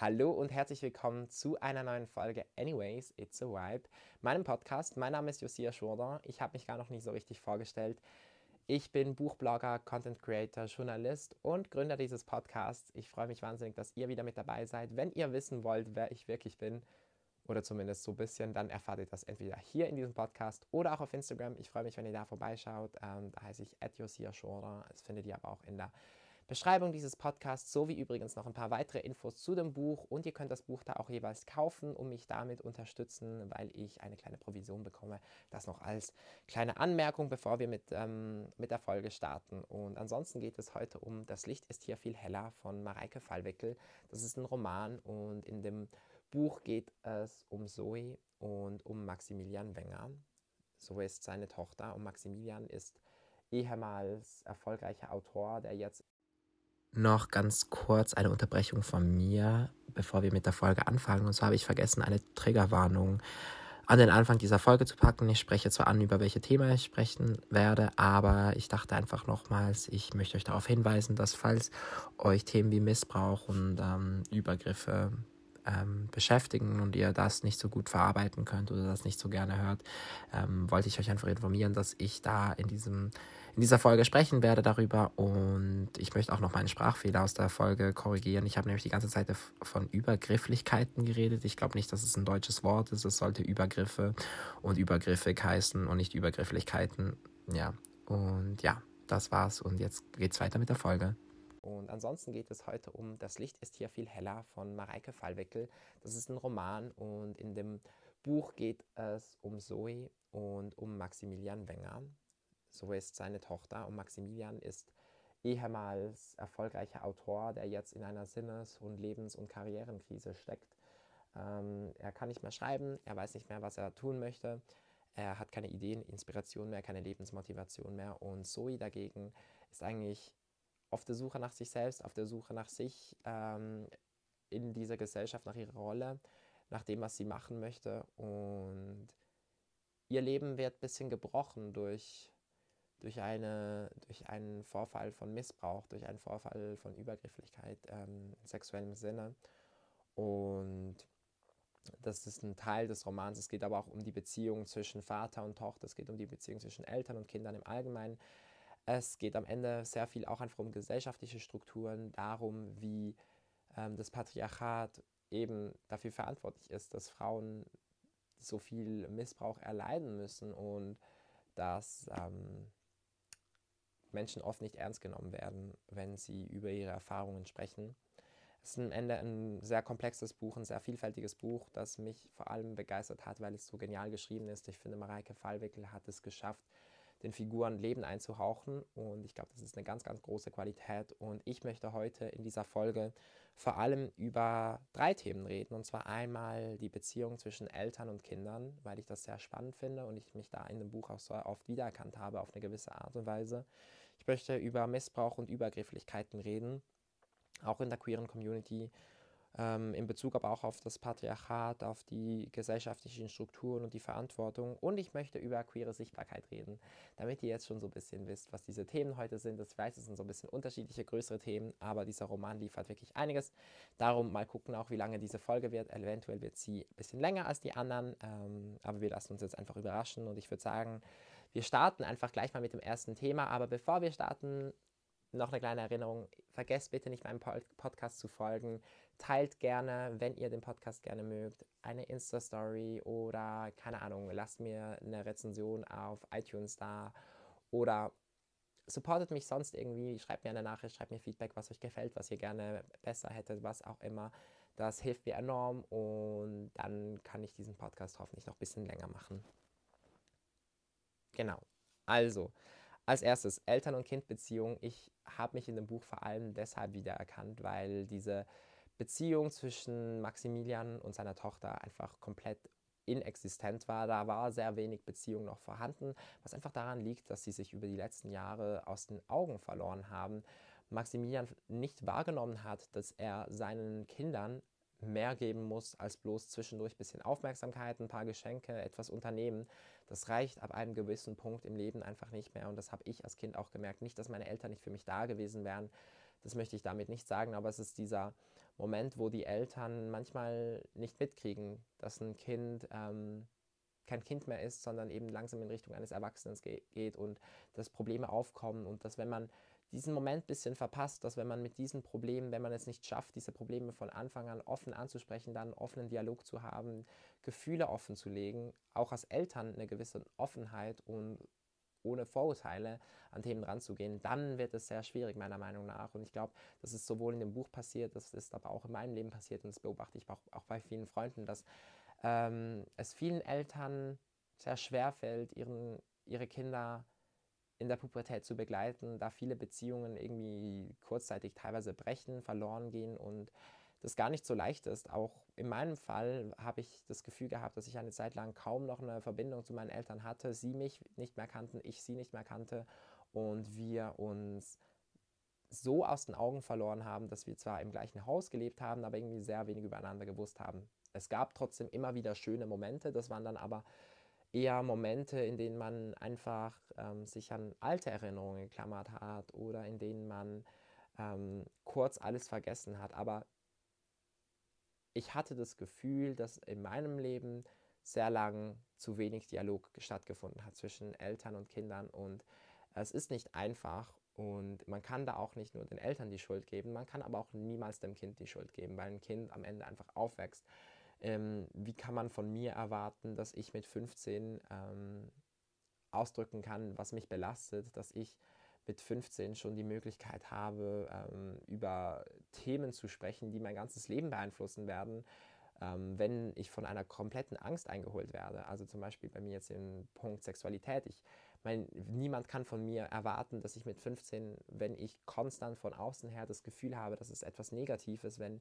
Hallo und herzlich willkommen zu einer neuen Folge Anyways, It's a Vibe, meinem Podcast. Mein Name ist Josia Schurder. Ich habe mich gar noch nicht so richtig vorgestellt. Ich bin Buchblogger, Content Creator, Journalist und Gründer dieses Podcasts. Ich freue mich wahnsinnig, dass ihr wieder mit dabei seid. Wenn ihr wissen wollt, wer ich wirklich bin, oder zumindest so ein bisschen, dann erfahrt ihr das entweder hier in diesem Podcast oder auch auf Instagram. Ich freue mich, wenn ihr da vorbeischaut. Ähm, da heiße ich Josia Schurder. Das findet ihr aber auch in der Beschreibung dieses Podcasts sowie übrigens noch ein paar weitere Infos zu dem Buch und ihr könnt das Buch da auch jeweils kaufen und mich damit unterstützen, weil ich eine kleine Provision bekomme. Das noch als kleine Anmerkung, bevor wir mit, ähm, mit der Folge starten. Und ansonsten geht es heute um Das Licht ist hier viel heller von Mareike Fallweckel. Das ist ein Roman und in dem Buch geht es um Zoe und um Maximilian Wenger. Zoe ist seine Tochter und Maximilian ist ehemals erfolgreicher Autor, der jetzt noch ganz kurz eine Unterbrechung von mir, bevor wir mit der Folge anfangen. Und zwar habe ich vergessen, eine Triggerwarnung an den Anfang dieser Folge zu packen. Ich spreche zwar an, über welche Themen ich sprechen werde, aber ich dachte einfach nochmals, ich möchte euch darauf hinweisen, dass falls euch Themen wie Missbrauch und ähm, Übergriffe ähm, beschäftigen und ihr das nicht so gut verarbeiten könnt oder das nicht so gerne hört, ähm, wollte ich euch einfach informieren, dass ich da in diesem in dieser Folge sprechen werde darüber und ich möchte auch noch meinen Sprachfehler aus der Folge korrigieren. Ich habe nämlich die ganze Zeit von Übergrifflichkeiten geredet. Ich glaube nicht, dass es ein deutsches Wort ist. Es sollte Übergriffe und übergriffig heißen und nicht Übergrifflichkeiten. Ja, und ja, das war's und jetzt geht's weiter mit der Folge. Und ansonsten geht es heute um Das Licht ist hier viel heller von Mareike Fallweckel. Das ist ein Roman und in dem Buch geht es um Zoe und um Maximilian Wenger. So ist seine Tochter und Maximilian ist ehemals erfolgreicher Autor, der jetzt in einer Sinnes- und Lebens- und Karrierenkrise steckt. Ähm, er kann nicht mehr schreiben, er weiß nicht mehr, was er tun möchte. Er hat keine Ideen, Inspiration mehr, keine Lebensmotivation mehr. Und Zoe dagegen ist eigentlich auf der Suche nach sich selbst, auf der Suche nach sich ähm, in dieser Gesellschaft, nach ihrer Rolle, nach dem, was sie machen möchte. Und ihr Leben wird ein bisschen gebrochen durch durch, eine, durch einen Vorfall von Missbrauch, durch einen Vorfall von Übergrifflichkeit ähm, in sexuellem Sinne. Und das ist ein Teil des Romans. Es geht aber auch um die Beziehung zwischen Vater und Tochter. Es geht um die Beziehung zwischen Eltern und Kindern im Allgemeinen. Es geht am Ende sehr viel auch einfach um gesellschaftliche Strukturen, darum, wie ähm, das Patriarchat eben dafür verantwortlich ist, dass Frauen so viel Missbrauch erleiden müssen und dass ähm, Menschen oft nicht ernst genommen werden, wenn sie über ihre Erfahrungen sprechen. Es ist am Ende ein sehr komplexes Buch, ein sehr vielfältiges Buch, das mich vor allem begeistert hat, weil es so genial geschrieben ist. Ich finde, Mareike Fallwickel hat es geschafft, den Figuren Leben einzuhauchen. Und ich glaube, das ist eine ganz, ganz große Qualität. Und ich möchte heute in dieser Folge vor allem über drei Themen reden. Und zwar einmal die Beziehung zwischen Eltern und Kindern, weil ich das sehr spannend finde und ich mich da in dem Buch auch so oft wiedererkannt habe auf eine gewisse Art und Weise. Ich möchte über Missbrauch und Übergrifflichkeiten reden, auch in der queeren Community, ähm, in Bezug aber auch auf das Patriarchat, auf die gesellschaftlichen Strukturen und die Verantwortung. Und ich möchte über queere Sichtbarkeit reden, damit ihr jetzt schon so ein bisschen wisst, was diese Themen heute sind. Ich weiß, es sind so ein bisschen unterschiedliche, größere Themen, aber dieser Roman liefert wirklich einiges. Darum mal gucken auch, wie lange diese Folge wird. Eventuell wird sie ein bisschen länger als die anderen, ähm, aber wir lassen uns jetzt einfach überraschen und ich würde sagen, wir starten einfach gleich mal mit dem ersten Thema, aber bevor wir starten, noch eine kleine Erinnerung. Vergesst bitte nicht meinem Podcast zu folgen. Teilt gerne, wenn ihr den Podcast gerne mögt, eine Insta-Story oder keine Ahnung, lasst mir eine Rezension auf iTunes da oder supportet mich sonst irgendwie. Schreibt mir eine Nachricht, schreibt mir Feedback, was euch gefällt, was ihr gerne besser hättet, was auch immer. Das hilft mir enorm und dann kann ich diesen Podcast hoffentlich noch ein bisschen länger machen. Genau. Also, als erstes Eltern- und Kindbeziehung. Ich habe mich in dem Buch vor allem deshalb wiedererkannt, weil diese Beziehung zwischen Maximilian und seiner Tochter einfach komplett inexistent war. Da war sehr wenig Beziehung noch vorhanden, was einfach daran liegt, dass sie sich über die letzten Jahre aus den Augen verloren haben. Maximilian nicht wahrgenommen hat, dass er seinen Kindern mehr geben muss als bloß zwischendurch ein bisschen Aufmerksamkeit, ein paar Geschenke, etwas unternehmen. Das reicht ab einem gewissen Punkt im Leben einfach nicht mehr. Und das habe ich als Kind auch gemerkt. Nicht, dass meine Eltern nicht für mich da gewesen wären. Das möchte ich damit nicht sagen, aber es ist dieser Moment, wo die Eltern manchmal nicht mitkriegen, dass ein Kind ähm, kein Kind mehr ist, sondern eben langsam in Richtung eines Erwachsenen ge geht und dass Probleme aufkommen und dass wenn man diesen Moment ein bisschen verpasst, dass wenn man mit diesen Problemen, wenn man es nicht schafft, diese Probleme von Anfang an offen anzusprechen, dann einen offenen Dialog zu haben, Gefühle offen zu legen, auch als Eltern eine gewisse Offenheit und ohne Vorurteile an Themen ranzugehen, dann wird es sehr schwierig, meiner Meinung nach. Und ich glaube, das ist sowohl in dem Buch passiert, das ist aber auch in meinem Leben passiert und das beobachte ich auch, auch bei vielen Freunden, dass ähm, es vielen Eltern sehr schwer fällt, ihren, ihre Kinder in der Pubertät zu begleiten, da viele Beziehungen irgendwie kurzzeitig teilweise brechen, verloren gehen und das gar nicht so leicht ist. Auch in meinem Fall habe ich das Gefühl gehabt, dass ich eine Zeit lang kaum noch eine Verbindung zu meinen Eltern hatte, sie mich nicht mehr kannten, ich sie nicht mehr kannte und wir uns so aus den Augen verloren haben, dass wir zwar im gleichen Haus gelebt haben, aber irgendwie sehr wenig übereinander gewusst haben. Es gab trotzdem immer wieder schöne Momente, das waren dann aber eher Momente, in denen man einfach ähm, sich an alte Erinnerungen geklammert hat oder in denen man ähm, kurz alles vergessen hat. Aber ich hatte das Gefühl, dass in meinem Leben sehr lang zu wenig Dialog stattgefunden hat zwischen Eltern und Kindern. Und es ist nicht einfach. Und man kann da auch nicht nur den Eltern die Schuld geben, man kann aber auch niemals dem Kind die Schuld geben, weil ein Kind am Ende einfach aufwächst. Ähm, wie kann man von mir erwarten, dass ich mit 15 ähm, ausdrücken kann, was mich belastet, dass ich mit 15 schon die Möglichkeit habe, ähm, über Themen zu sprechen, die mein ganzes Leben beeinflussen werden, ähm, wenn ich von einer kompletten Angst eingeholt werde. Also zum Beispiel bei mir jetzt im Punkt Sexualität. Ich meine, niemand kann von mir erwarten, dass ich mit 15, wenn ich konstant von außen her das Gefühl habe, dass es etwas Negatives, wenn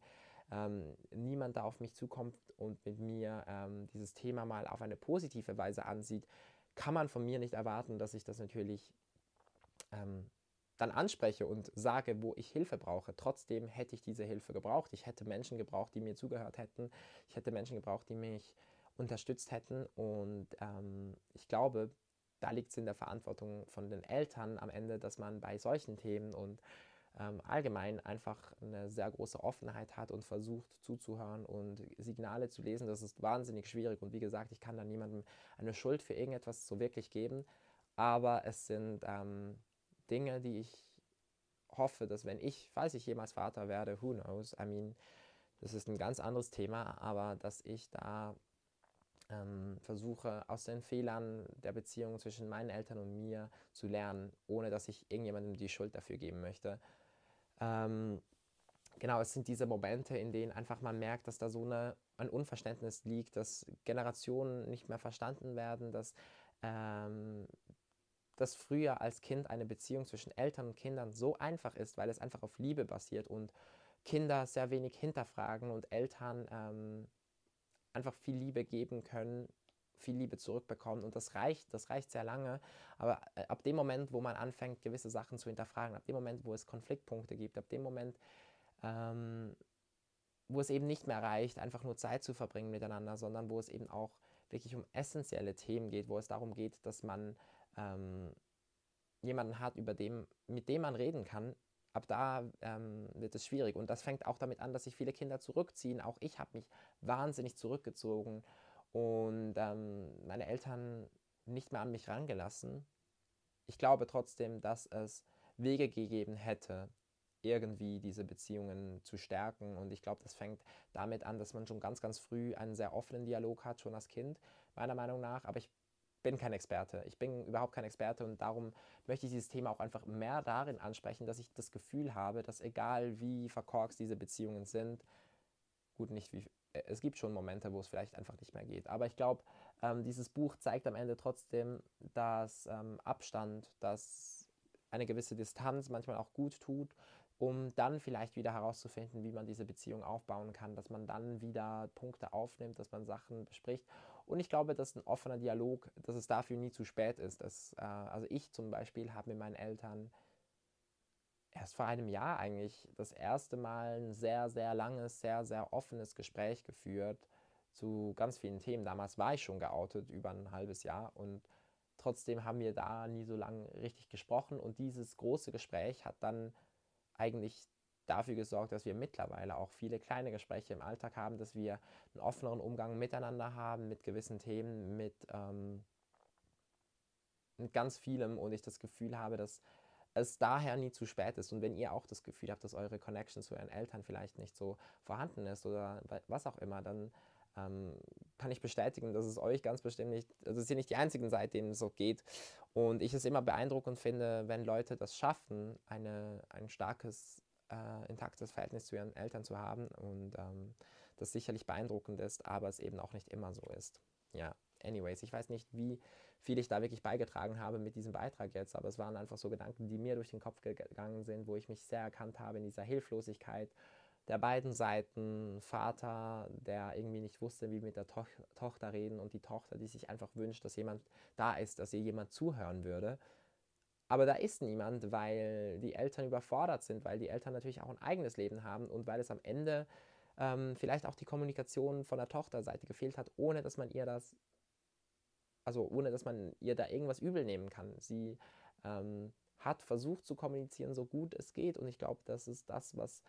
ähm, niemand da auf mich zukommt und mit mir ähm, dieses Thema mal auf eine positive Weise ansieht, kann man von mir nicht erwarten, dass ich das natürlich ähm, dann anspreche und sage, wo ich Hilfe brauche. Trotzdem hätte ich diese Hilfe gebraucht. Ich hätte Menschen gebraucht, die mir zugehört hätten. Ich hätte Menschen gebraucht, die mich unterstützt hätten. Und ähm, ich glaube, da liegt es in der Verantwortung von den Eltern am Ende, dass man bei solchen Themen und ähm, allgemein einfach eine sehr große Offenheit hat und versucht zuzuhören und Signale zu lesen. Das ist wahnsinnig schwierig und wie gesagt, ich kann da niemandem eine Schuld für irgendetwas so wirklich geben, aber es sind ähm, Dinge, die ich hoffe, dass wenn ich, falls ich jemals Vater werde, who knows, I mean, das ist ein ganz anderes Thema, aber dass ich da ähm, versuche aus den Fehlern der Beziehung zwischen meinen Eltern und mir zu lernen, ohne dass ich irgendjemandem die Schuld dafür geben möchte. Ähm, genau, es sind diese Momente, in denen einfach man merkt, dass da so eine, ein Unverständnis liegt, dass Generationen nicht mehr verstanden werden, dass, ähm, dass früher als Kind eine Beziehung zwischen Eltern und Kindern so einfach ist, weil es einfach auf Liebe basiert und Kinder sehr wenig hinterfragen und Eltern ähm, einfach viel Liebe geben können, viel Liebe zurückbekommen und das reicht, das reicht sehr lange. Aber äh, ab dem Moment, wo man anfängt, gewisse Sachen zu hinterfragen, ab dem Moment, wo es Konfliktpunkte gibt, ab dem Moment, ähm, wo es eben nicht mehr reicht, einfach nur Zeit zu verbringen miteinander, sondern wo es eben auch wirklich um essentielle Themen geht, wo es darum geht, dass man ähm, jemanden hat, über dem, mit dem man reden kann, ab da ähm, wird es schwierig. Und das fängt auch damit an, dass sich viele Kinder zurückziehen. Auch ich habe mich wahnsinnig zurückgezogen und ähm, meine Eltern nicht mehr an mich rangelassen. Ich glaube trotzdem, dass es Wege gegeben hätte, irgendwie diese Beziehungen zu stärken. Und ich glaube, das fängt damit an, dass man schon ganz, ganz früh einen sehr offenen Dialog hat, schon als Kind, meiner Meinung nach. Aber ich bin kein Experte. Ich bin überhaupt kein Experte und darum möchte ich dieses Thema auch einfach mehr darin ansprechen, dass ich das Gefühl habe, dass egal wie verkorkst diese Beziehungen sind, gut, nicht wie äh, es gibt schon Momente, wo es vielleicht einfach nicht mehr geht. Aber ich glaube, ähm, dieses Buch zeigt am Ende trotzdem, dass ähm, Abstand, dass eine gewisse Distanz manchmal auch gut tut, um dann vielleicht wieder herauszufinden, wie man diese Beziehung aufbauen kann, dass man dann wieder Punkte aufnimmt, dass man Sachen bespricht. Und ich glaube, dass ein offener Dialog, dass es dafür nie zu spät ist. Dass, äh, also ich zum Beispiel habe mit meinen Eltern erst vor einem Jahr eigentlich das erste Mal ein sehr, sehr langes, sehr, sehr offenes Gespräch geführt zu ganz vielen Themen. Damals war ich schon geoutet, über ein halbes Jahr und trotzdem haben wir da nie so lange richtig gesprochen und dieses große Gespräch hat dann eigentlich dafür gesorgt, dass wir mittlerweile auch viele kleine Gespräche im Alltag haben, dass wir einen offeneren Umgang miteinander haben mit gewissen Themen, mit, ähm, mit ganz vielem und ich das Gefühl habe, dass es daher nie zu spät ist. Und wenn ihr auch das Gefühl habt, dass eure Connection zu euren Eltern vielleicht nicht so vorhanden ist oder was auch immer, dann ähm, kann ich bestätigen, dass es euch ganz bestimmt nicht, also es sind nicht die einzigen Seiten, denen es so geht. Und ich es immer beeindruckend finde, wenn Leute das schaffen, eine, ein starkes, äh, intaktes Verhältnis zu ihren Eltern zu haben und ähm, das sicherlich beeindruckend ist, aber es eben auch nicht immer so ist. Ja, anyways, ich weiß nicht, wie viel ich da wirklich beigetragen habe mit diesem Beitrag jetzt, aber es waren einfach so Gedanken, die mir durch den Kopf gegangen sind, wo ich mich sehr erkannt habe in dieser Hilflosigkeit der beiden Seiten. Vater, der irgendwie nicht wusste, wie mit der to Tochter reden und die Tochter, die sich einfach wünscht, dass jemand da ist, dass ihr jemand zuhören würde. Aber da ist niemand, weil die Eltern überfordert sind, weil die Eltern natürlich auch ein eigenes Leben haben und weil es am Ende ähm, vielleicht auch die Kommunikation von der Tochterseite gefehlt hat, ohne dass man ihr das, also ohne dass man ihr da irgendwas übel nehmen kann. Sie ähm, hat versucht zu kommunizieren, so gut es geht und ich glaube, das ist das, was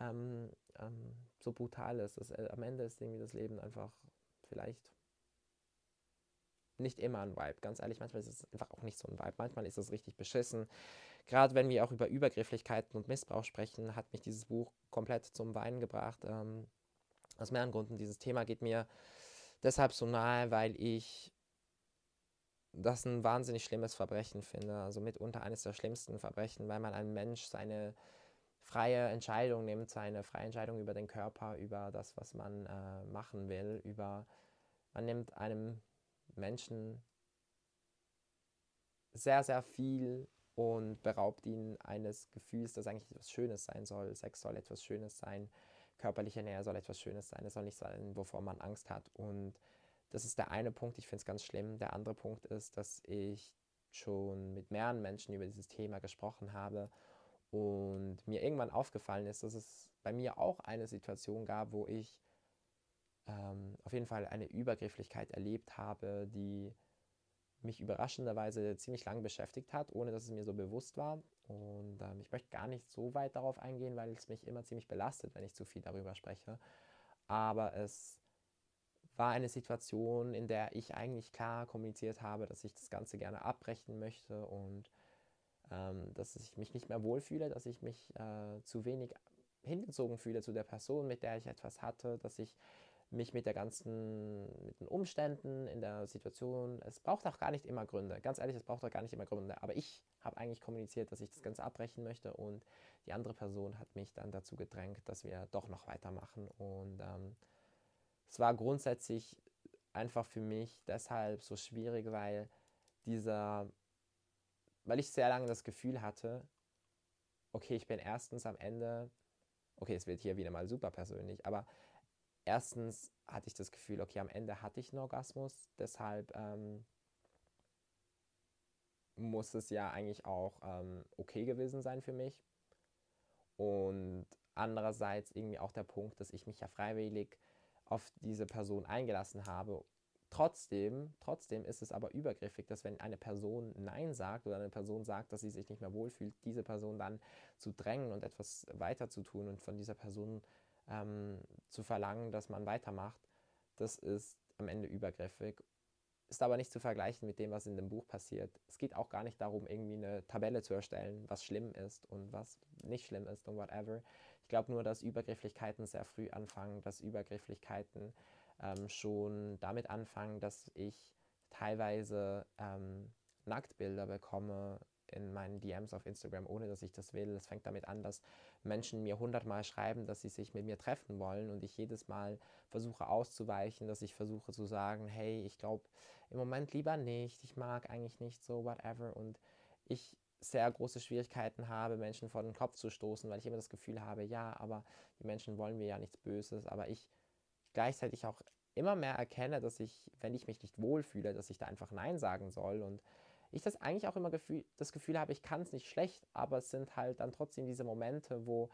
ähm, ähm, so brutal ist. Das, äh, am Ende ist irgendwie das Leben einfach vielleicht nicht immer ein Vibe. Ganz ehrlich, manchmal ist es einfach auch nicht so ein Vibe. Manchmal ist es richtig beschissen. Gerade wenn wir auch über Übergrifflichkeiten und Missbrauch sprechen, hat mich dieses Buch komplett zum Weinen gebracht. Ähm, aus mehreren Gründen. Dieses Thema geht mir deshalb so nahe, weil ich das ein wahnsinnig schlimmes Verbrechen finde. Also mitunter eines der schlimmsten Verbrechen, weil man einem Mensch seine freie Entscheidung nimmt, seine freie Entscheidung über den Körper, über das, was man äh, machen will, über man nimmt einem Menschen sehr, sehr viel und beraubt ihn eines Gefühls, das eigentlich etwas Schönes sein soll. Sex soll etwas Schönes sein, körperliche Nähe soll etwas Schönes sein, es soll nicht sein, wovor man Angst hat. Und das ist der eine Punkt, ich finde es ganz schlimm. Der andere Punkt ist, dass ich schon mit mehreren Menschen über dieses Thema gesprochen habe und mir irgendwann aufgefallen ist, dass es bei mir auch eine Situation gab, wo ich ähm, auf jeden Fall eine Übergrifflichkeit erlebt habe, die mich überraschenderweise ziemlich lang beschäftigt hat, ohne dass es mir so bewusst war. Und ähm, ich möchte gar nicht so weit darauf eingehen, weil es mich immer ziemlich belastet, wenn ich zu viel darüber spreche. Aber es war eine Situation, in der ich eigentlich klar kommuniziert habe, dass ich das Ganze gerne abbrechen möchte und ähm, dass ich mich nicht mehr wohlfühle, dass ich mich äh, zu wenig hingezogen fühle zu der Person, mit der ich etwas hatte, dass ich mich mit der ganzen, mit den Umständen in der Situation, es braucht auch gar nicht immer Gründe, ganz ehrlich, es braucht auch gar nicht immer Gründe, aber ich habe eigentlich kommuniziert, dass ich das Ganze abbrechen möchte und die andere Person hat mich dann dazu gedrängt, dass wir doch noch weitermachen. Und ähm, es war grundsätzlich einfach für mich deshalb so schwierig, weil dieser weil ich sehr lange das Gefühl hatte, okay, ich bin erstens am Ende, okay, es wird hier wieder mal super persönlich, aber erstens hatte ich das Gefühl, okay, am Ende hatte ich einen Orgasmus, deshalb ähm, muss es ja eigentlich auch ähm, okay gewesen sein für mich. Und andererseits irgendwie auch der Punkt, dass ich mich ja freiwillig auf diese Person eingelassen habe Trotzdem, trotzdem ist es aber übergriffig, dass wenn eine Person Nein sagt oder eine Person sagt, dass sie sich nicht mehr wohlfühlt, diese Person dann zu drängen und etwas weiter zu tun und von dieser Person ähm, zu verlangen, dass man weitermacht, das ist am Ende übergriffig. Ist aber nicht zu vergleichen mit dem, was in dem Buch passiert. Es geht auch gar nicht darum, irgendwie eine Tabelle zu erstellen, was schlimm ist und was nicht schlimm ist und whatever. Ich glaube nur, dass Übergrifflichkeiten sehr früh anfangen, dass Übergrifflichkeiten ähm, schon damit anfangen, dass ich teilweise ähm, Nacktbilder bekomme in meinen DMs auf Instagram, ohne dass ich das will. Es fängt damit an, dass Menschen mir hundertmal schreiben, dass sie sich mit mir treffen wollen und ich jedes Mal versuche auszuweichen, dass ich versuche zu sagen, hey, ich glaube im Moment lieber nicht, ich mag eigentlich nicht so, whatever. Und ich sehr große Schwierigkeiten habe, Menschen vor den Kopf zu stoßen, weil ich immer das Gefühl habe, ja, aber die Menschen wollen mir ja nichts Böses, aber ich gleichzeitig auch immer mehr erkenne, dass ich, wenn ich mich nicht wohlfühle, dass ich da einfach Nein sagen soll und ich das eigentlich auch immer Gefühl, das Gefühl habe, ich kann es nicht schlecht, aber es sind halt dann trotzdem diese Momente, wo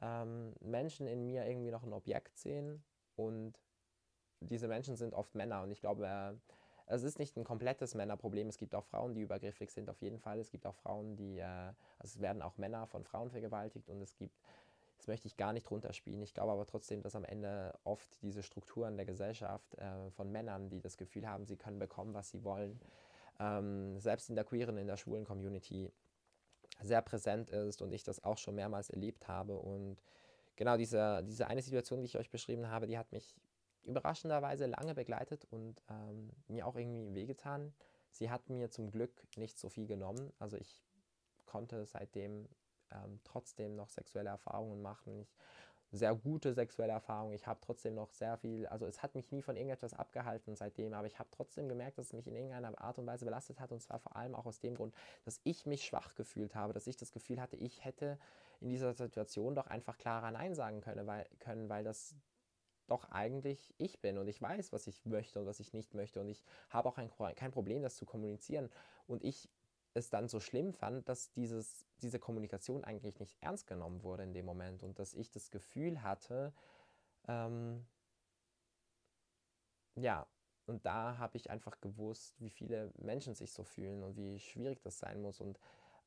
ähm, Menschen in mir irgendwie noch ein Objekt sehen und diese Menschen sind oft Männer und ich glaube, äh, es ist nicht ein komplettes Männerproblem. Es gibt auch Frauen, die übergriffig sind, auf jeden Fall. Es gibt auch Frauen, die, äh, also es werden auch Männer von Frauen vergewaltigt und es gibt Das möchte ich gar nicht runterspielen. Ich glaube aber trotzdem, dass am Ende oft diese Strukturen der Gesellschaft äh, von Männern, die das Gefühl haben, sie können bekommen, was sie wollen, ähm, selbst in der queeren, in der schwulen Community sehr präsent ist und ich das auch schon mehrmals erlebt habe. Und genau diese, diese eine Situation, die ich euch beschrieben habe, die hat mich überraschenderweise lange begleitet und ähm, mir auch irgendwie wehgetan. Sie hat mir zum Glück nicht so viel genommen. Also ich konnte seitdem ähm, trotzdem noch sexuelle Erfahrungen machen. Ich, sehr gute sexuelle Erfahrungen. Ich habe trotzdem noch sehr viel, also es hat mich nie von irgendetwas abgehalten seitdem, aber ich habe trotzdem gemerkt, dass es mich in irgendeiner Art und Weise belastet hat und zwar vor allem auch aus dem Grund, dass ich mich schwach gefühlt habe, dass ich das Gefühl hatte, ich hätte in dieser Situation doch einfach klarer Nein sagen können, weil, können, weil das doch eigentlich ich bin und ich weiß, was ich möchte und was ich nicht möchte und ich habe auch ein, kein Problem, das zu kommunizieren und ich es dann so schlimm fand, dass dieses, diese Kommunikation eigentlich nicht ernst genommen wurde in dem Moment und dass ich das Gefühl hatte, ähm, ja, und da habe ich einfach gewusst, wie viele Menschen sich so fühlen und wie schwierig das sein muss. Und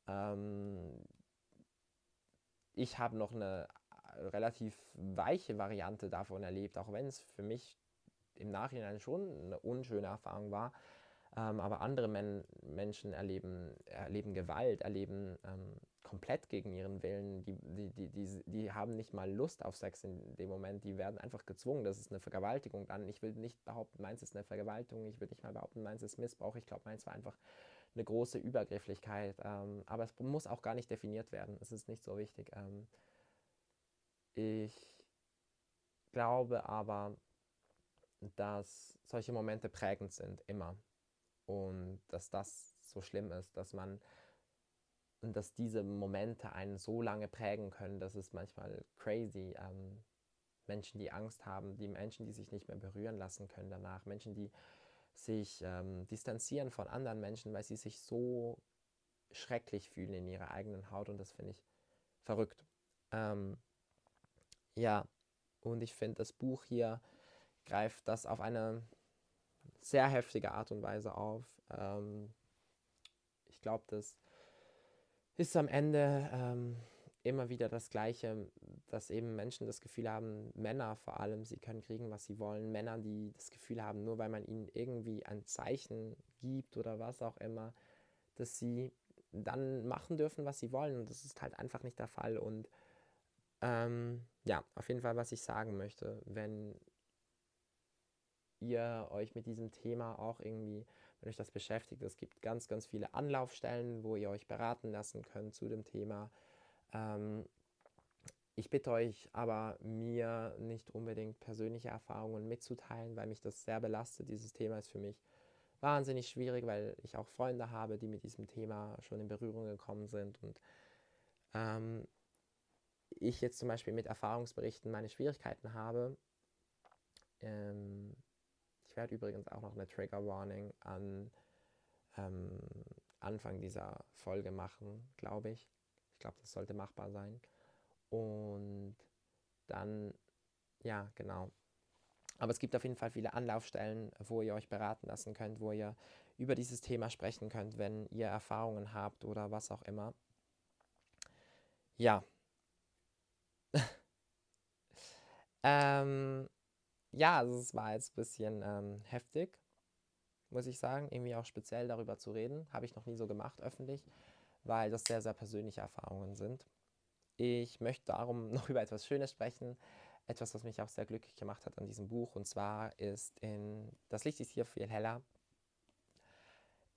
ähm, ich habe noch eine relativ weiche Variante davon erlebt, auch wenn es für mich im Nachhinein schon eine unschöne Erfahrung war. Ähm, aber andere Men Menschen erleben, erleben Gewalt, erleben ähm, komplett gegen ihren Willen. Die, die, die, die, die haben nicht mal Lust auf Sex in dem Moment. Die werden einfach gezwungen. Das ist eine Vergewaltigung dann. Ich will nicht behaupten, meins ist eine Vergewaltigung. Ich will nicht mal behaupten, meins ist Missbrauch. Ich glaube, meins war einfach eine große Übergrifflichkeit. Ähm, aber es muss auch gar nicht definiert werden. Es ist nicht so wichtig. Ähm, ich glaube aber, dass solche Momente prägend sind, immer und dass das so schlimm ist, dass man und dass diese Momente einen so lange prägen können, dass es manchmal crazy. Ähm, Menschen, die Angst haben, die Menschen, die sich nicht mehr berühren lassen können danach, Menschen, die sich ähm, distanzieren von anderen Menschen, weil sie sich so schrecklich fühlen in ihrer eigenen Haut und das finde ich verrückt. Ähm, ja, und ich finde, das Buch hier greift das auf eine sehr heftige Art und Weise auf. Ähm, ich glaube, das ist am Ende ähm, immer wieder das Gleiche, dass eben Menschen das Gefühl haben, Männer vor allem, sie können kriegen, was sie wollen. Männer, die das Gefühl haben, nur weil man ihnen irgendwie ein Zeichen gibt oder was auch immer, dass sie dann machen dürfen, was sie wollen. Und das ist halt einfach nicht der Fall. Und ähm, ja, auf jeden Fall, was ich sagen möchte, wenn ihr euch mit diesem Thema auch irgendwie, wenn euch das beschäftigt, es gibt ganz, ganz viele Anlaufstellen, wo ihr euch beraten lassen könnt zu dem Thema. Ähm, ich bitte euch aber, mir nicht unbedingt persönliche Erfahrungen mitzuteilen, weil mich das sehr belastet. Dieses Thema ist für mich wahnsinnig schwierig, weil ich auch Freunde habe, die mit diesem Thema schon in Berührung gekommen sind und ähm, ich jetzt zum Beispiel mit Erfahrungsberichten meine Schwierigkeiten habe. Ähm, werde übrigens auch noch eine Trigger Warning an ähm, Anfang dieser Folge machen, glaube ich. Ich glaube, das sollte machbar sein. Und dann, ja, genau. Aber es gibt auf jeden Fall viele Anlaufstellen, wo ihr euch beraten lassen könnt, wo ihr über dieses Thema sprechen könnt, wenn ihr Erfahrungen habt oder was auch immer. Ja. ähm, ja, also es war jetzt ein bisschen ähm, heftig, muss ich sagen, irgendwie auch speziell darüber zu reden. Habe ich noch nie so gemacht öffentlich, weil das sehr, sehr persönliche Erfahrungen sind. Ich möchte darum noch über etwas Schönes sprechen, etwas, was mich auch sehr glücklich gemacht hat an diesem Buch. Und zwar ist in Das Licht ist hier viel heller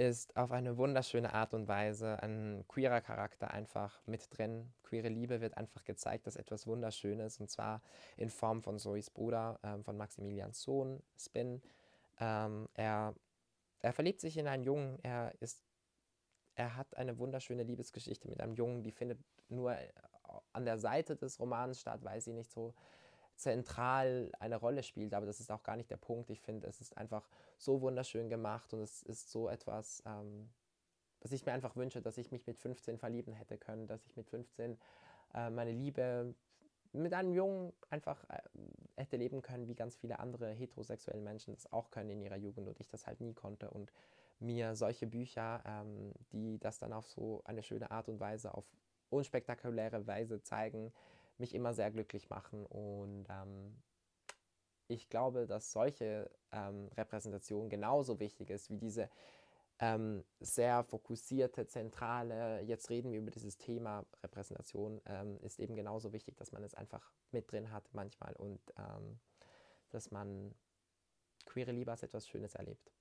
ist auf eine wunderschöne Art und Weise ein queerer Charakter einfach mit drin. Queere Liebe wird einfach gezeigt, dass etwas Wunderschönes und zwar in Form von Zoes Bruder, ähm, von Maximilians Sohn, Spin. Ähm, er, er verliebt sich in einen Jungen, er ist er hat eine wunderschöne Liebesgeschichte mit einem Jungen, die findet nur äh, an der Seite des Romans statt, weil sie nicht so zentral eine Rolle spielt, aber das ist auch gar nicht der Punkt. Ich finde, es ist einfach so wunderschön gemacht und es ist so etwas, ähm, was ich mir einfach wünsche, dass ich mich mit 15 verlieben hätte können, dass ich mit 15 äh, meine Liebe mit einem Jungen einfach äh, hätte leben können, wie ganz viele andere heterosexuelle Menschen das auch können in ihrer Jugend und ich das halt nie konnte und mir solche Bücher, ähm, die das dann auf so eine schöne Art und Weise, auf unspektakuläre Weise zeigen, mich immer sehr glücklich machen. Und ähm, ich glaube, dass solche ähm, Repräsentation genauso wichtig ist wie diese ähm, sehr fokussierte, zentrale, jetzt reden wir über dieses Thema Repräsentation, ähm, ist eben genauso wichtig, dass man es einfach mit drin hat manchmal und ähm, dass man queere Liebe als etwas Schönes erlebt.